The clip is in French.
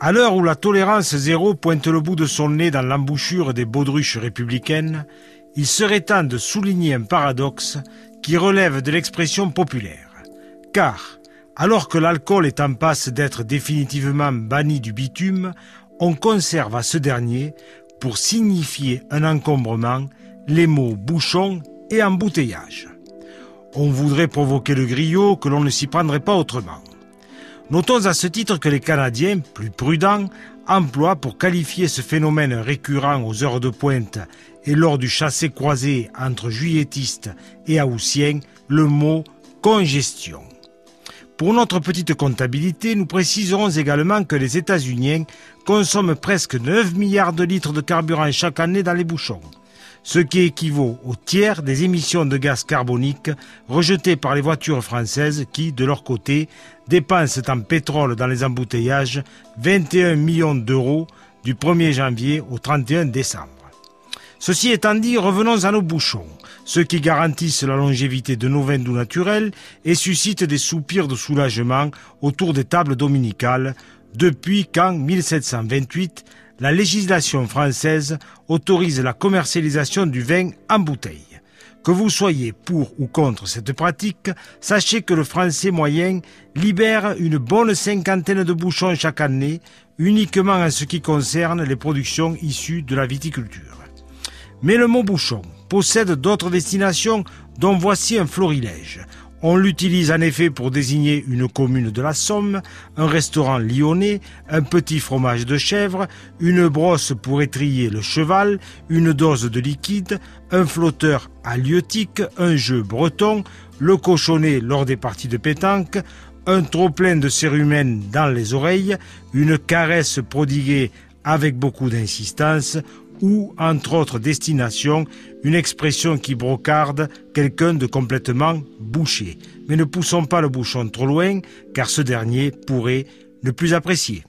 À l'heure où la tolérance zéro pointe le bout de son nez dans l'embouchure des baudruches républicaines, il serait temps de souligner un paradoxe qui relève de l'expression populaire. Car, alors que l'alcool est en passe d'être définitivement banni du bitume, on conserve à ce dernier, pour signifier un encombrement, les mots bouchon et embouteillage. On voudrait provoquer le griot que l'on ne s'y prendrait pas autrement. Notons à ce titre que les Canadiens, plus prudents, emploient pour qualifier ce phénomène récurrent aux heures de pointe et lors du chassé-croisé entre juilletistes et haussiens le mot congestion. Pour notre petite comptabilité, nous préciserons également que les États-Unis consomment presque 9 milliards de litres de carburant chaque année dans les bouchons ce qui équivaut au tiers des émissions de gaz carbonique rejetées par les voitures françaises qui, de leur côté, dépensent en pétrole dans les embouteillages 21 millions d'euros du 1er janvier au 31 décembre. Ceci étant dit, revenons à nos bouchons, ceux qui garantissent la longévité de nos vins doux naturels et suscitent des soupirs de soulagement autour des tables dominicales, depuis qu'en 1728, la législation française autorise la commercialisation du vin en bouteille. Que vous soyez pour ou contre cette pratique, sachez que le français moyen libère une bonne cinquantaine de bouchons chaque année, uniquement en ce qui concerne les productions issues de la viticulture. Mais le mot bouchon possède d'autres destinations dont voici un florilège. On l'utilise en effet pour désigner une commune de la Somme, un restaurant lyonnais, un petit fromage de chèvre, une brosse pour étrier le cheval, une dose de liquide, un flotteur halieutique, un jeu breton, le cochonnet lors des parties de pétanque, un trop-plein de cérumen dans les oreilles, une caresse prodiguée avec beaucoup d'insistance, ou, entre autres destinations, une expression qui brocarde quelqu'un de complètement bouché. Mais ne poussons pas le bouchon trop loin, car ce dernier pourrait ne plus apprécier.